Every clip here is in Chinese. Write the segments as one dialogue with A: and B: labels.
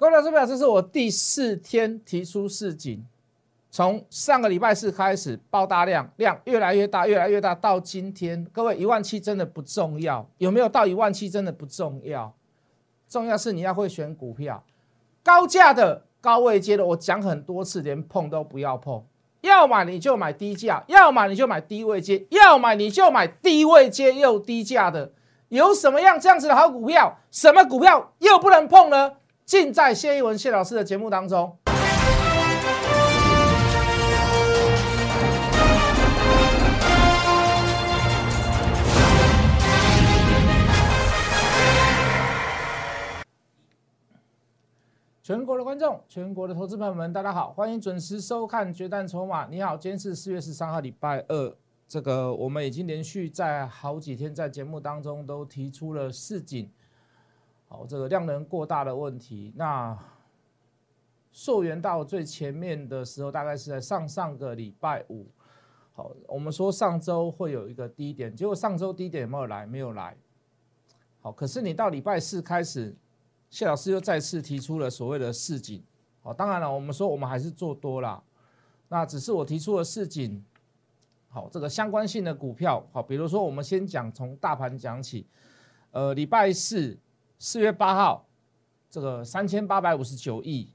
A: 各位老师表，这是我第四天提出市井，从上个礼拜四开始爆大量，量越来越大，越来越大，到今天，各位一万七真的不重要，有没有到一万七真的不重要，重要是你要会选股票，高价的、高位接的，我讲很多次，连碰都不要碰，要买你就买低价，要买你就买低位接，要买你就买低位接又低价的，有什么样这样子的好股票？什么股票又不能碰呢？尽在谢一文谢老师的节目当中。全国的观众，全国的投资朋友们，大家好，欢迎准时收看《决战筹码》。你好，今天是四月十三号，礼拜二。这个我们已经连续在好几天在节目当中都提出了市井。好，这个量能过大的问题，那溯源到最前面的时候，大概是在上上个礼拜五。好，我们说上周会有一个低点，结果上周低点有没有来？没有来。好，可是你到礼拜四开始，谢老师又再次提出了所谓的市井。好，当然了，我们说我们还是做多了，那只是我提出了市井。好，这个相关性的股票，好，比如说我们先讲从大盘讲起，呃，礼拜四。四月八号，这个三千八百五十九亿，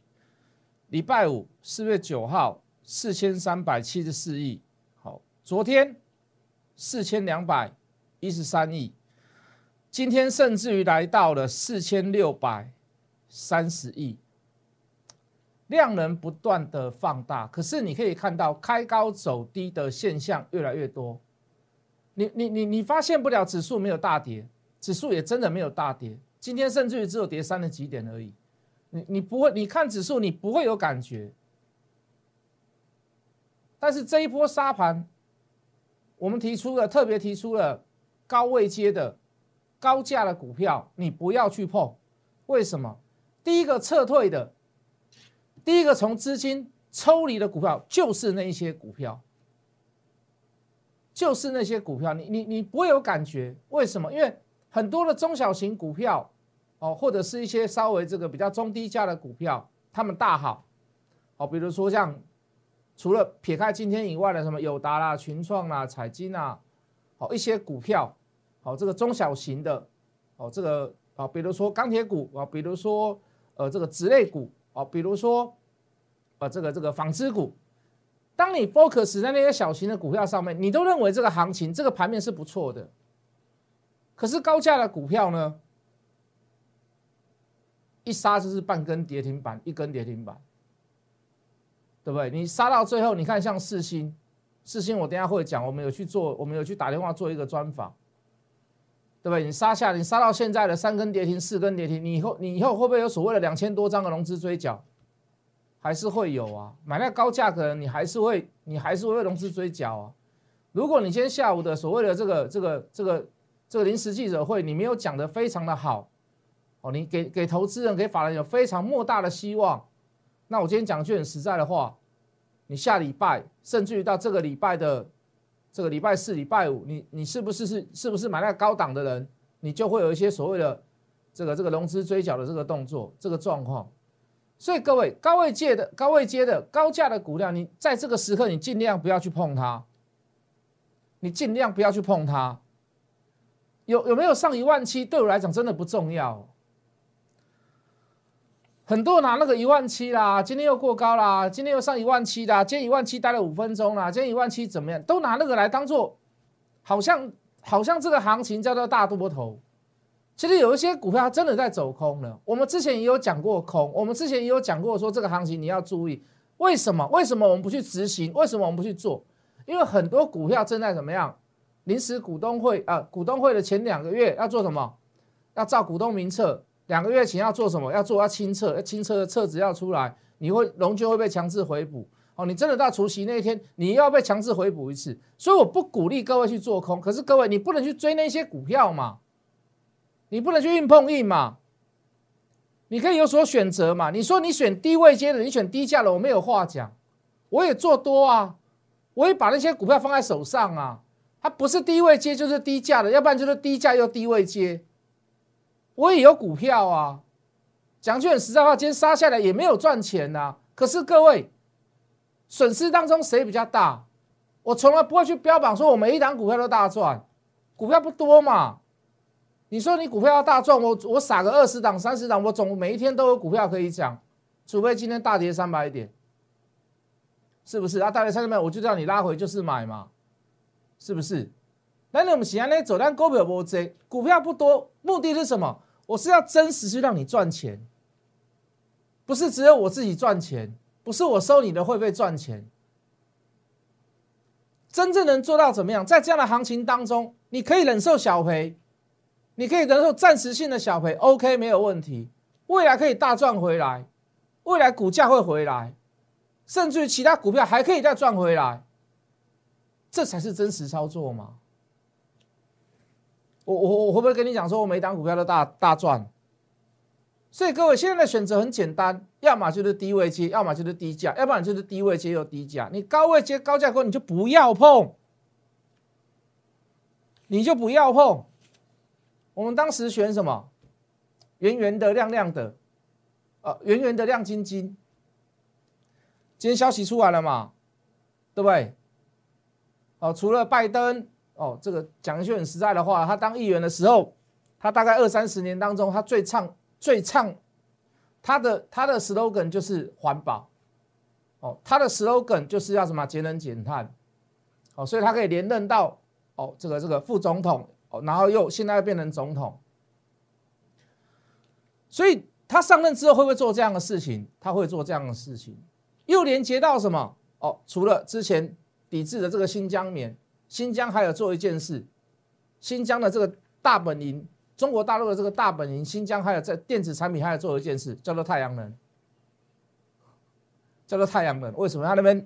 A: 礼拜五四月九号四千三百七十四亿，好，昨天四千两百一十三亿，今天甚至于来到了四千六百三十亿，量能不断的放大，可是你可以看到开高走低的现象越来越多，你你你你发现不了指数没有大跌，指数也真的没有大跌。今天甚至于只有跌三十几点而已，你你不会，你看指数你不会有感觉，但是这一波沙盘，我们提出了特别提出了高位接的高价的股票，你不要去碰，为什么？第一个撤退的，第一个从资金抽离的股票就是那一些股票，就是那些股票，你你你不会有感觉，为什么？因为很多的中小型股票。哦，或者是一些稍微这个比较中低价的股票，他们大好，哦，比如说像除了撇开今天以外的什么友达啦、群创啦、彩金啊，好一些股票，好这个中小型的，哦这个啊，比如说钢铁股啊，比如说呃这个纸类股啊，比如说啊这个这个纺织股，当你 focus 在那些小型的股票上面，你都认为这个行情这个盘面是不错的，可是高价的股票呢？一杀就是半根跌停板，一根跌停板，对不对？你杀到最后，你看像四星，四星我等下会讲，我们有去做，我们有去打电话做一个专访，对不对？你杀下，你杀到现在的三根跌停，四根跌停，你以后你以后会不会有所谓的两千多张的融资追缴？还是会有啊？买那高价格，你还是会，你还是会融资追缴啊？如果你今天下午的所谓的这个这个这个这个临时记者会，你没有讲的非常的好。哦，你给给投资人、给法人有非常莫大的希望。那我今天讲句很实在的话，你下礼拜，甚至于到这个礼拜的这个礼拜四、礼拜五，你你是不是是是不是买那个高档的人，你就会有一些所谓的这个这个融资追缴的这个动作、这个状况。所以各位高位借的高位接的高价的股票，你在这个时刻你尽量不要去碰它，你尽量不要去碰它。有有没有上一万七，对我来讲真的不重要。很多拿那个一万七啦，今天又过高啦，今天又上一万七啦，今天一万七待了五分钟啦，今天一万七怎么样？都拿那个来当做，好像好像这个行情叫做大多头。其实有一些股票真的在走空了。我们之前也有讲过空，我们之前也有讲过说这个行情你要注意。为什么？为什么我们不去执行？为什么我们不去做？因为很多股票正在怎么样？临时股东会啊，股东会的前两个月要做什么？要照股东名册。两个月前要做什么？要做要清册，要清册的册子要出来，你会龙就会被强制回补。哦，你真的到除夕那一天，你要被强制回补一次。所以我不鼓励各位去做空，可是各位你不能去追那些股票嘛，你不能去硬碰硬嘛，你可以有所选择嘛。你说你选低位接的，你选低价的，我没有话讲，我也做多啊，我也把那些股票放在手上啊，它不是低位接就是低价的，要不然就是低价又低位接。我也有股票啊，讲句很实在话，今天杀下来也没有赚钱呐。可是各位，损失当中谁比较大？我从来不会去标榜说我每一档股票都大赚，股票不多嘛。你说你股票要大赚，我我撒个二十档、三十档，我总每一天都有股票可以讲，除非今天大跌三百点，是不是？啊，大跌三百点，我就叫你拉回就是买嘛，是不是？那你们喜欢那走，单股票不多，股票不多，目的是什么？我是要真实去让你赚钱。不是只有我自己赚钱，不是我收你的会费赚钱。真正能做到怎么样？在这样的行情当中，你可以忍受小赔，你可以忍受暂时性的小赔，OK 没有问题。未来可以大赚回来，未来股价会回来，甚至于其他股票还可以再赚回来，这才是真实操作嘛？我我我会不会跟你讲说，我每档股票都大大赚？所以各位现在的选择很简单，要么就是低位接，要么就是低价，要不然就是低位接又低价。你高位接高价股你就不要碰，你就不要碰。我们当时选什么？圆圆的、亮亮的，呃，圆圆的、亮晶晶。今天消息出来了嘛？对不对？哦，除了拜登，哦，这个讲一句很实在的话，他当议员的时候，他大概二三十年当中，他最唱。最唱他的他的 slogan 就是环保哦，他的 slogan 就是要什么节能减碳哦，所以他可以连任到哦这个这个副总统哦，然后又现在又变成总统，所以他上任之后会不会做这样的事情？他会做这样的事情，又连接到什么哦？除了之前抵制的这个新疆棉，新疆还有做一件事，新疆的这个大本营。中国大陆的这个大本营新疆，还有在电子产品，还有做一件事，叫做太阳能，叫做太阳能。为什么？他那边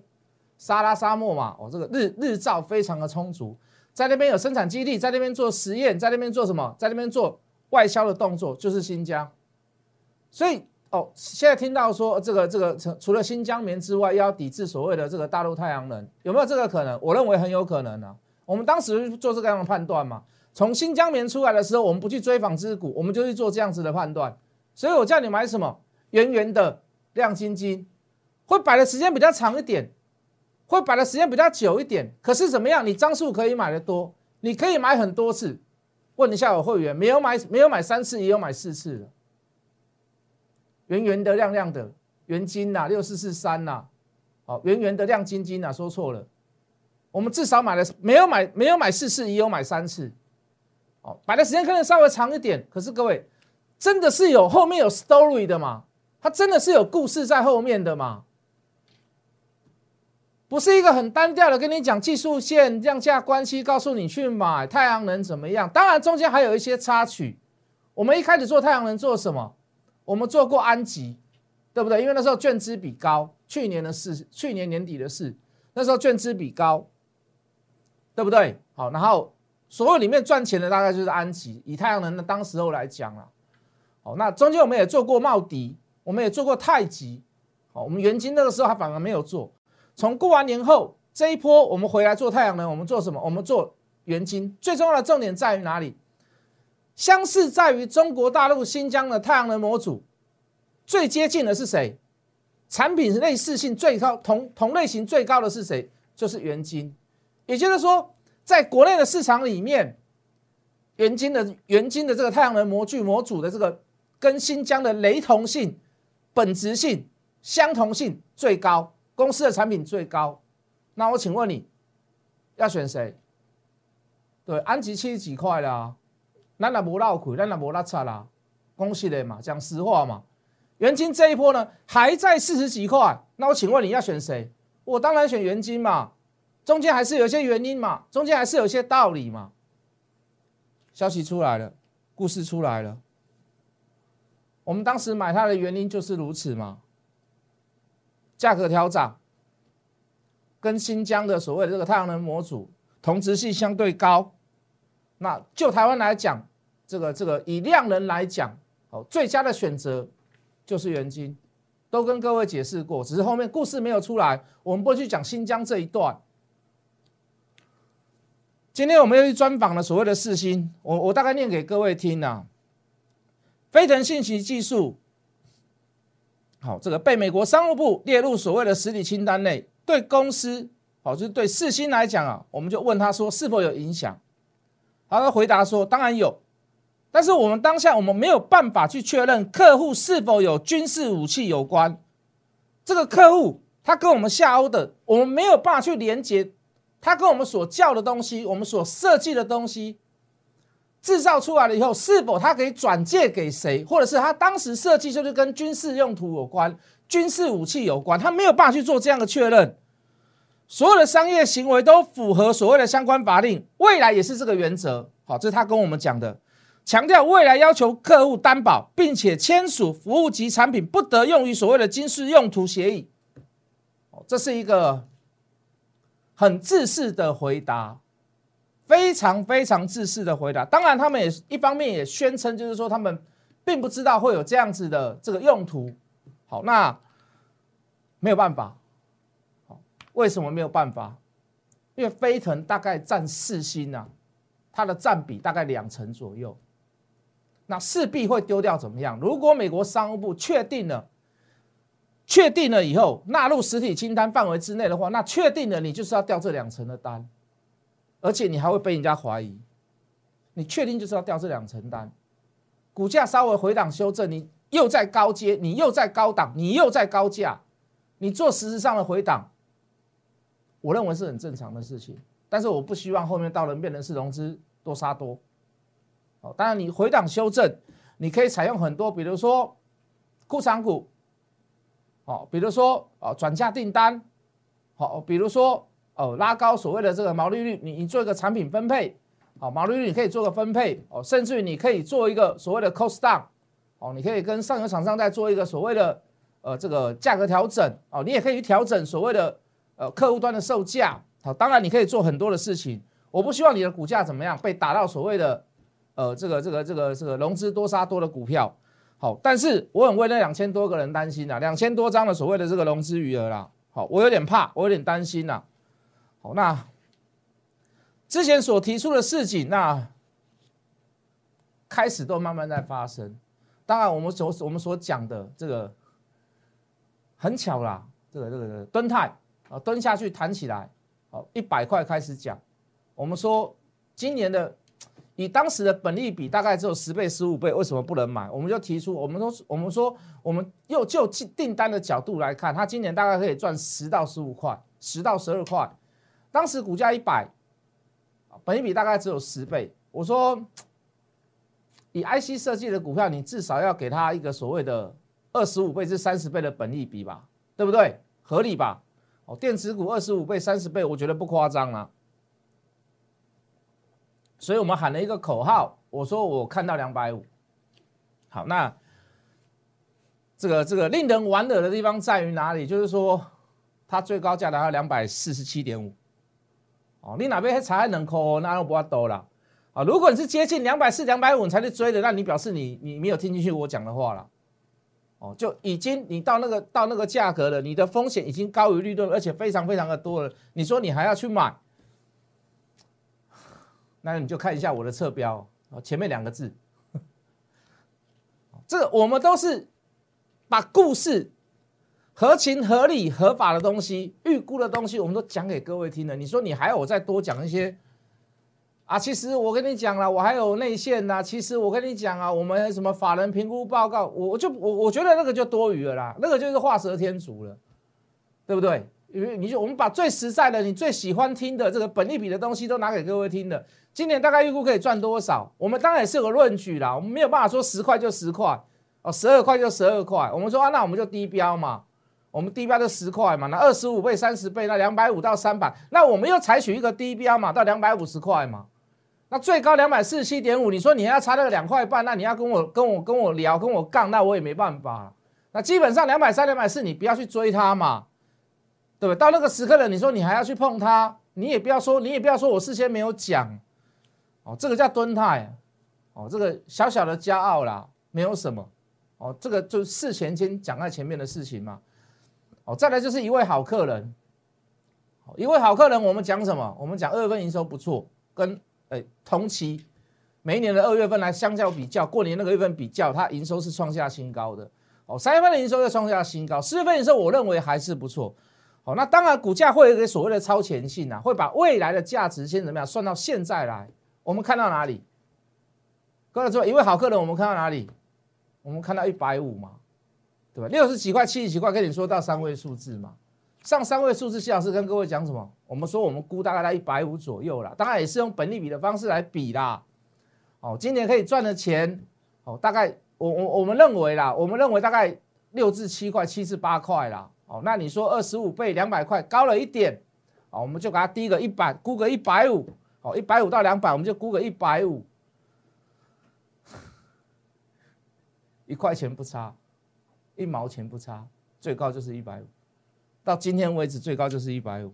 A: 沙拉沙漠嘛，哦，这个日日照非常的充足，在那边有生产基地，在那边做实验，在那边做什么？在那边做外销的动作，就是新疆。所以哦，现在听到说这个这个除了新疆棉之外，要抵制所谓的这个大陆太阳能，有没有这个可能？我认为很有可能啊。我们当时做这个样的判断嘛。从新疆棉出来的时候，我们不去追纺织股，我们就去做这样子的判断。所以我叫你买什么？圆圆的、亮晶晶，会摆的时间比较长一点，会摆的时间比较久一点。可是怎么样？你张数可以买的多，你可以买很多次。问一下我会员，没有买没有买三次，也有买四次的。圆圆的、亮亮的圆金呐，六四四三呐，好，圆圆的、亮晶晶呐，说错了。我们至少买了没有买没有买四次，也有买三次。哦，摆的时间可能稍微长一点，可是各位真的是有后面有 story 的嘛？它真的是有故事在后面的嘛？不是一个很单调的跟你讲技术线量价关系，告诉你去买太阳能怎么样？当然中间还有一些插曲。我们一开始做太阳能做什么？我们做过安吉，对不对？因为那时候券资比高，去年的事，去年年底的事，那时候券资比高，对不对？好，然后。所有里面赚钱的大概就是安吉，以太阳能的当时候来讲了，好，那中间我们也做过茂迪，我们也做过太极，好，我们元金那个时候还反而没有做。从过完年后这一波我们回来做太阳能，我们做什么？我们做元金。最重要的重点在于哪里？相似在于中国大陆新疆的太阳能模组，最接近的是谁？产品类似性最高，同同类型最高的是谁？就是元金，也就是说。在国内的市场里面，元晶的元晶的这个太阳能模具模组的这个跟新疆的雷同性、本质性、相同性最高，公司的产品最高。那我请问你要选谁？对，安吉七十几块啦，咱也无闹亏，咱也无拉差啦，恭喜的嘛，讲实话嘛。元晶这一波呢还在四十几块，那我请问你要选谁？我当然选元晶嘛。中间还是有一些原因嘛，中间还是有一些道理嘛。消息出来了，故事出来了。我们当时买它的原因就是如此嘛，价格调涨，跟新疆的所谓的这个太阳能模组同质性相对高。那就台湾来讲，这个这个以量能来讲，哦，最佳的选择就是元晶，都跟各位解释过，只是后面故事没有出来，我们不会去讲新疆这一段。今天我们又去专访了所谓的四星，我我大概念给各位听啊。飞腾信息技术好，这个被美国商务部列入所谓的实体清单内，对公司，好，就是对世新来讲啊，我们就问他说是否有影响？他回答说当然有，但是我们当下我们没有办法去确认客户是否有军事武器有关。这个客户他跟我们下欧的，我们没有办法去连接他跟我们所叫的东西，我们所设计的东西。制造出来了以后，是否它可以转借给谁，或者是他当时设计就是跟军事用途有关、军事武器有关，他没有办法去做这样的确认。所有的商业行为都符合所谓的相关法令，未来也是这个原则。好，这是他跟我们讲的，强调未来要求客户担保，并且签署服务及产品不得用于所谓的军事用途协议。这是一个很自私的回答。非常非常自私的回答，当然他们也一方面也宣称，就是说他们并不知道会有这样子的这个用途。好，那没有办法。好，为什么没有办法？因为飞腾大概占四星啊，它的占比大概两成左右，那势必会丢掉怎么样？如果美国商务部确定了，确定了以后纳入实体清单范围之内的话，那确定了你就是要掉这两层的单。而且你还会被人家怀疑，你确定就是要调这两层单，股价稍微回档修正，你又在高阶，你又在高档，你又在高价，你做实质上的回档，我认为是很正常的事情。但是我不希望后面到人变成是融资多杀多。哦，当然你回档修正，你可以采用很多，比如说库藏股，哦，比如说哦转嫁订单，好，比如说。哦，拉高所谓的这个毛利率，你你做一个产品分配，好，毛利率你可以做个分配，哦，甚至于你可以做一个所谓的 cost down，哦，你可以跟上游厂商再做一个所谓的呃这个价格调整，哦，你也可以去调整所谓的呃客户端的售价，好，当然你可以做很多的事情，我不希望你的股价怎么样被打到所谓的呃这个这个这个这个融资多杀多的股票，好，但是我很为那两千多个人担心啊，两千多张的所谓的这个融资余额啦，好，我有点怕，我有点担心呐。好，那之前所提出的事情，那开始都慢慢在发生。当然，我们所我们所讲的这个很巧啦，这个这个蹲态啊，蹲下去弹起来，好，一百块开始讲。我们说今年的以当时的本利比大概只有十倍、十五倍，为什么不能买？我们就提出，我们说我们说我们又就订单的角度来看，它今年大概可以赚十到十五块，十到十二块。当时股价一百，本利比大概只有十倍。我说，以 IC 设计的股票，你至少要给它一个所谓的二十五倍至三十倍的本利比吧，对不对？合理吧？哦，电子股二十五倍、三十倍，我觉得不夸张啊。所以我们喊了一个口号，我说我看到两百五。好，那这个这个令人玩乐的地方在于哪里？就是说，它最高价达到两百四十七点五。哦，你哪边还差两颗，那就不要多了。啊，如果你是接近两百四、两百五才去追的，那你表示你你没有听进去我讲的话了。哦，就已经你到那个到那个价格了，你的风险已经高于利润，而且非常非常的多了。你说你还要去买，那你就看一下我的侧标，前面两个字，这我们都是把故事。合情合理合法的东西，预估的东西，我们都讲给各位听了。你说你还要我再多讲一些啊？其实我跟你讲了，我还有内线呐。其实我跟你讲啊，我们什么法人评估报告，我我就我我觉得那个就多余了啦，那个就是画蛇添足了，对不对？因为你就我们把最实在的、你最喜欢听的这个本利比的东西都拿给各位听的。今年大概预估可以赚多少？我们当然也是有个论据啦，我们没有办法说十块就十块哦，十二块就十二块。我们说啊，那我们就低标嘛。我们低标就十块嘛，那二十五倍、三十倍，那两百五到三百，那我们又采取一个低标嘛，到两百五十块嘛，那最高两百四十七点五，你说你还要差那个两块半，那你要跟我跟我跟我聊，跟我杠，那我也没办法。那基本上两百三、两百四，你不要去追它嘛，对不对？到那个时刻了，你说你还要去碰它，你也不要说，你也不要说我事先没有讲，哦，这个叫蹲态，哦，这个小小的骄傲啦，没有什么，哦，这个就事前先讲在前面的事情嘛。哦，再来就是一位好客人，一位好客人，我们讲什么？我们讲二月份营收不错，跟诶同期每一年的二月份来相较比较，过年那个月份比较，它营收是创下新高的。哦，三月份的营收又创下新高，四月份营收我认为还是不错。好，那当然股价会有一个所谓的超前性啊，会把未来的价值先怎么样算到现在来。我们看到哪里？各位说一位好客人，我们看到哪里？我们看到一百五嘛，对吧？六十几块、七十几块，跟你说到三位数字嘛。上三位数字，谢老师跟各位讲什么？我们说我们估大概在一百五左右啦，当然也是用本利比的方式来比啦。哦，今年可以赚的钱，哦，大概我我我们认为啦，我们认为大概六至七块，七至八块啦。哦，那你说二十五倍两百块高了一点，哦，我们就给它低个一百，估个一百五，好，一百五到两百，我们就估个一百五，一块钱不差，一毛钱不差，最高就是一百五。到今天为止，最高就是一百五，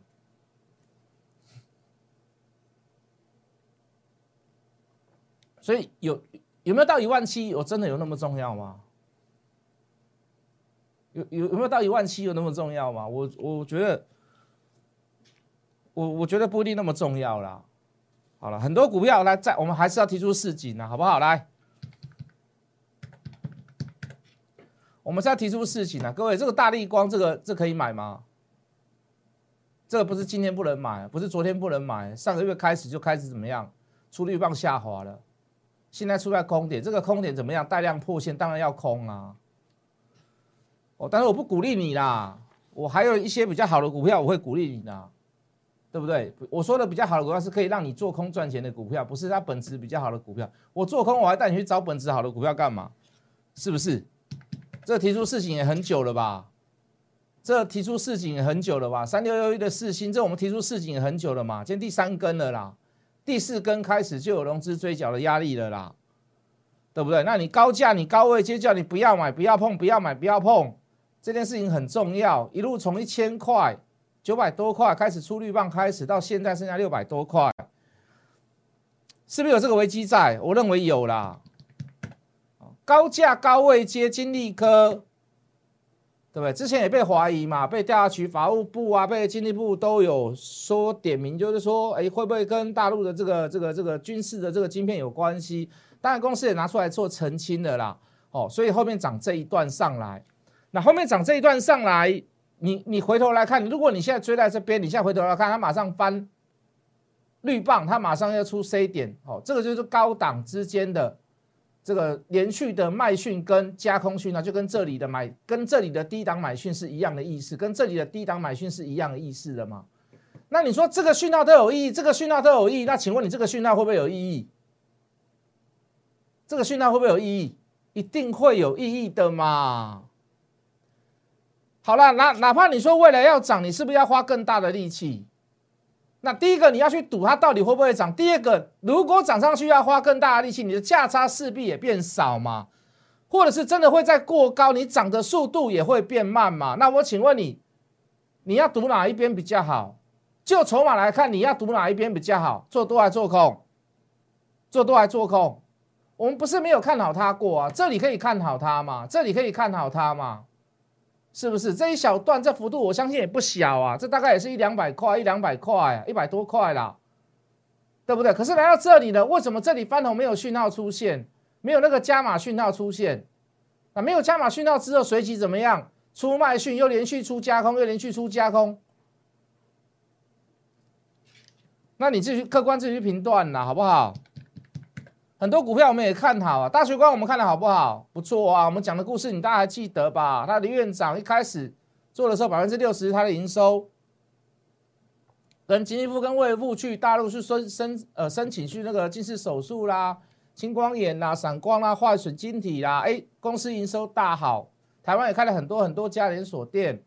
A: 所以有有没有到一万七？有真的有那么重要吗？有有有没有到一万七有那么重要吗？我我觉得，我我觉得不一定那么重要啦。好了，很多股票来在我们还是要提出市井呢，好不好？来。我们现在提出事情呢，各位，这个大力光，这个这可以买吗？这个不是今天不能买，不是昨天不能买，上个月开始就开始怎么样？出绿棒下滑了，现在出在空点，这个空点怎么样？带量破线，当然要空啊。哦，但是我不鼓励你啦，我还有一些比较好的股票，我会鼓励你的，对不对？我说的比较好的股票是可以让你做空赚钱的股票，不是它本质比较好的股票。我做空，我还带你去找本质好的股票干嘛？是不是？这提出事情也很久了吧？这提出事情也很久了吧？三六六一的四星，这我们提出事情也很久了嘛？今天第三根了啦，第四根开始就有融资追缴的压力了啦，对不对？那你高价你高位接叫你不要买不要碰不要买不要碰，这件事情很重要。一路从一千块九百多块开始出绿棒，开始到现在剩下六百多块，是不是有这个危机在？我认为有啦。高价高位接金利科，对不对？之前也被怀疑嘛，被调查局法务部啊，被经济部都有说点名，就是说，哎，会不会跟大陆的这个这个这个军事的这个晶片有关系？当然，公司也拿出来做澄清的啦。哦，所以后面涨这一段上来，那后面涨这一段上来，你你回头来看，如果你现在追在这边，你现在回头来看，它马上翻绿棒，它马上要出 C 点，哦，这个就是高档之间的。这个连续的卖讯跟加空讯呢，就跟这里的买跟这里的低档买讯是一样的意思，跟这里的低档买讯是一样的意思的吗？那你说这个讯号都有意义，这个讯号都有意义，那请问你这个讯号会不会有意义？这个讯号会不会有意义？一定会有意义的嘛。好了，哪哪怕你说未来要涨，你是不是要花更大的力气？那第一个你要去赌它到底会不会涨，第二个如果涨上去要花更大的力气，你的价差势必也变少嘛，或者是真的会在过高，你涨的速度也会变慢嘛。那我请问你，你要赌哪一边比较好？就筹码来看，你要赌哪一边比较好？做多还做空？做多还做空？我们不是没有看好它过啊，这里可以看好它嘛，这里可以看好它嘛。是不是这一小段这幅度，我相信也不小啊，这大概也是一两百块，一两百块，一百多块啦，对不对？可是来到这里呢，为什么这里翻红没有讯号出现，没有那个加码讯号出现？那没有加码讯号之后，随即怎么样？出卖讯又连续出加空，又连续出加空，那你自己客观自己去评断啦，好不好？很多股票我们也看好啊，大学光我们看的好不好？不错啊，我们讲的故事你大家还记得吧？他的院长一开始做的时候，百分之六十他的营收，跟经济部跟卫部去大陆去申申呃申请去那个近视手术啦、青光眼啦、散光啦、坏水晶体啦，哎，公司营收大好，台湾也开了很多很多家连锁店，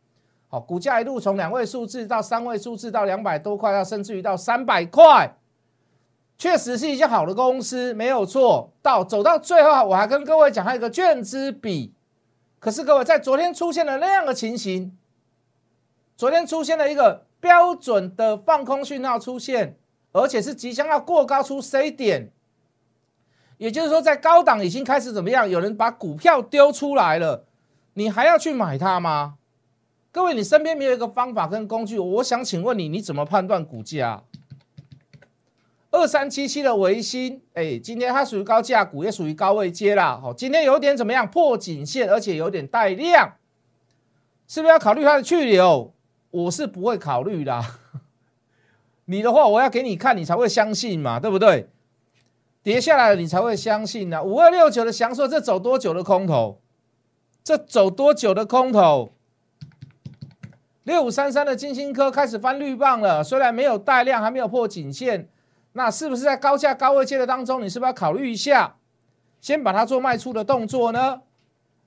A: 好，股价一路从两位数字到三位数字到两百多块，到甚至于到三百块。确实是一家好的公司，没有错。到走到最后，我还跟各位讲，还有一个券资比。可是各位在昨天出现了那样的情形，昨天出现了一个标准的放空讯号出现，而且是即将要过高出 C 点，也就是说在高档已经开始怎么样？有人把股票丢出来了，你还要去买它吗？各位，你身边没有一个方法跟工具，我想请问你，你怎么判断股价？二三七七的维新，哎，今天它属于高价股，也属于高位接啦。好，今天有点怎么样？破颈线，而且有点带量，是不是要考虑它的去留？我是不会考虑的。你的话，我要给你看，你才会相信嘛，对不对？跌下来了，你才会相信呢。五二六九的祥硕，这走多久的空头？这走多久的空头？六五三三的金星科开始翻绿棒了，虽然没有带量，还没有破颈线。那是不是在高价高位接的当中，你是不是要考虑一下，先把它做卖出的动作呢？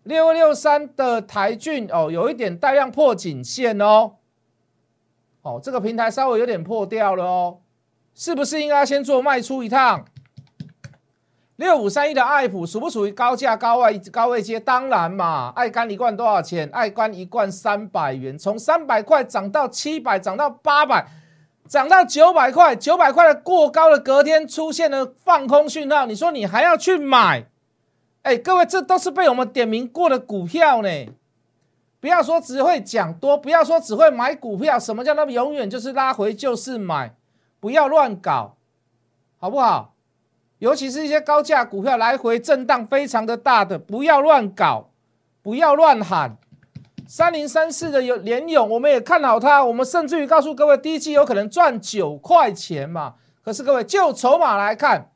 A: 六六三的台骏哦，有一点带量破颈线哦，哦，这个平台稍微有点破掉了哦，是不是应该先做卖出一趟？六五三一的爱普属不属于高价高位高位接？当然嘛，爱肝一罐多少钱？爱肝一罐三百元，从三百块涨到七百，涨到八百。涨到九百块，九百块的过高的隔天出现了放空讯号，你说你还要去买？哎，各位，这都是被我们点名过的股票呢。不要说只会讲多，不要说只会买股票，什么叫他们永远就是拉回就是买？不要乱搞，好不好？尤其是一些高价股票来回震荡非常的大的，不要乱搞，不要乱喊。三零三四的有联勇，我们也看好它。我们甚至于告诉各位，第一季有可能赚九块钱嘛。可是各位就筹码来看，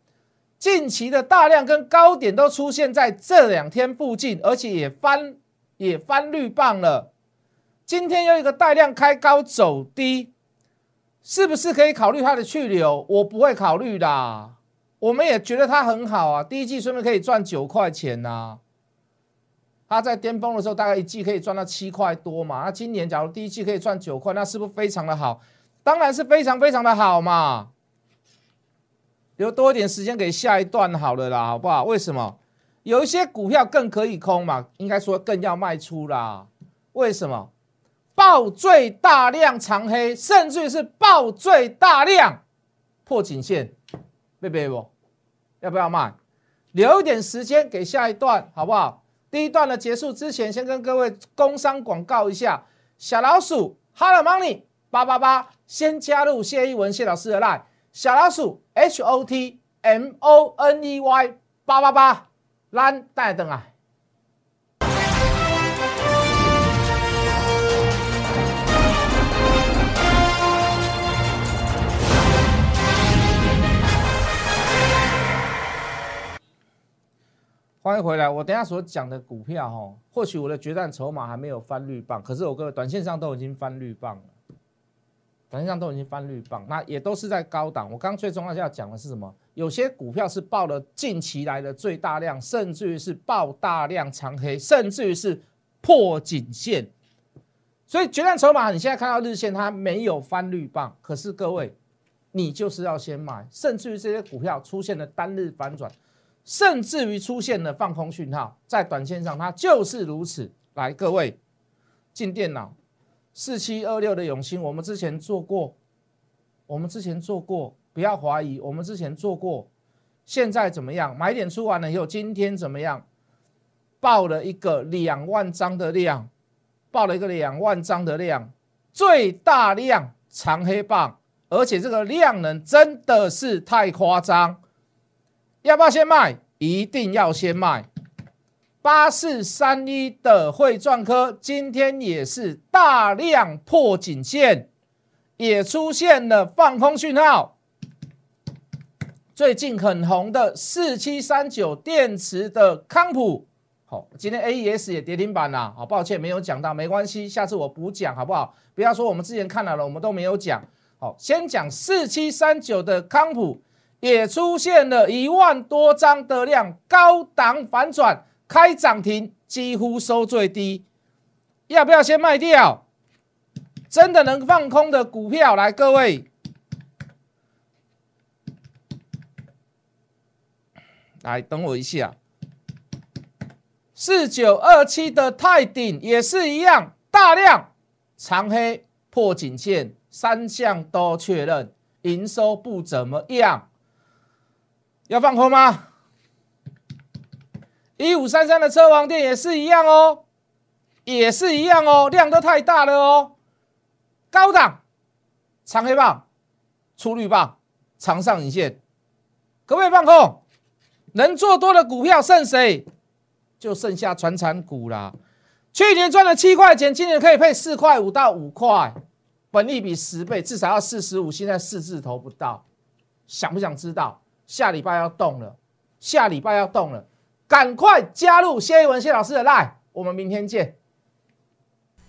A: 近期的大量跟高点都出现在这两天附近，而且也翻也翻绿棒了。今天又一个带量开高走低，是不是可以考虑它的去留？我不会考虑的。我们也觉得它很好啊，第一季顺便可以赚九块钱呐。它在巅峰的时候，大概一季可以赚到七块多嘛？那今年假如第一季可以赚九块，那是不是非常的好？当然是非常非常的好嘛！留多一点时间给下一段好了啦，好不好？为什么？有一些股票更可以空嘛？应该说更要卖出啦。为什么？爆最大量长黑，甚至是爆最大量破颈线，贝贝不？要不要卖？留一点时间给下一段，好不好？第一段的结束之前，先跟各位工商广告一下。小老鼠 Hello Money 八八八，先加入谢一文谢老师的 line。小老鼠 H O T M O N E Y 八八八，蓝带灯啊！欢迎回来。我等下所讲的股票，哈，或许我的决战筹码还没有翻绿棒，可是我各位短线上都已经翻绿棒了，短线上都已经翻绿棒，那也都是在高档。我刚最重要要讲的是什么？有些股票是爆了近期来的最大量，甚至于是爆大量长黑，甚至于是破颈线。所以决战筹码，你现在看到日线它没有翻绿棒，可是各位，你就是要先买，甚至于这些股票出现了单日反转。甚至于出现了放空讯号，在短线上它就是如此。来，各位进电脑，四七二六的永兴，我们之前做过，我们之前做过，不要怀疑，我们之前做过。现在怎么样？买点出完了以后，今天怎么样？报了一个两万张的量，报了一个两万张的量，最大量长黑棒，而且这个量能真的是太夸张。要不要先卖？一定要先卖。八四三一的汇赚科今天也是大量破颈线，也出现了放空讯号。最近很红的四七三九电池的康普，好，今天 A E S 也跌停板啦。好，抱歉没有讲到，没关系，下次我补讲好不好？不要说我们之前看到了，我们都没有讲。好，先讲四七三九的康普。也出现了一万多张的量，高档反转开涨停，几乎收最低，要不要先卖掉？真的能放空的股票，来各位，来等我一下，四九二七的泰鼎也是一样，大量长黑破颈线，三项都确认，营收不怎么样。要放空吗？一五三三的车王店也是一样哦，也是一样哦，量都太大了哦。高档长黑棒出绿棒长上影线可不可以放空？能做多的股票剩谁？就剩下传产股啦。去年赚了七块钱，今年可以配四块五到五块，本利比十倍，至少要四十五，现在四字头不到。想不想知道？下礼拜要动了，下礼拜要动了，赶快加入谢一文谢老师的 line，我们明天见。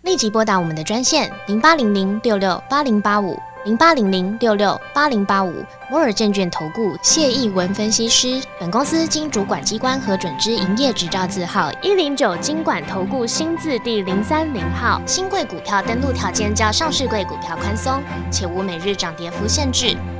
B: 立即拨打我们的专线零八零零六六八零八五零八零零六六八零八五摩尔证券投顾谢义文分析师。本公司经主管机关核准之营业执照字号一零九金管投顾新字第零三零号。新贵股票登录条件较上市贵股票宽松，且无每日涨跌幅限制。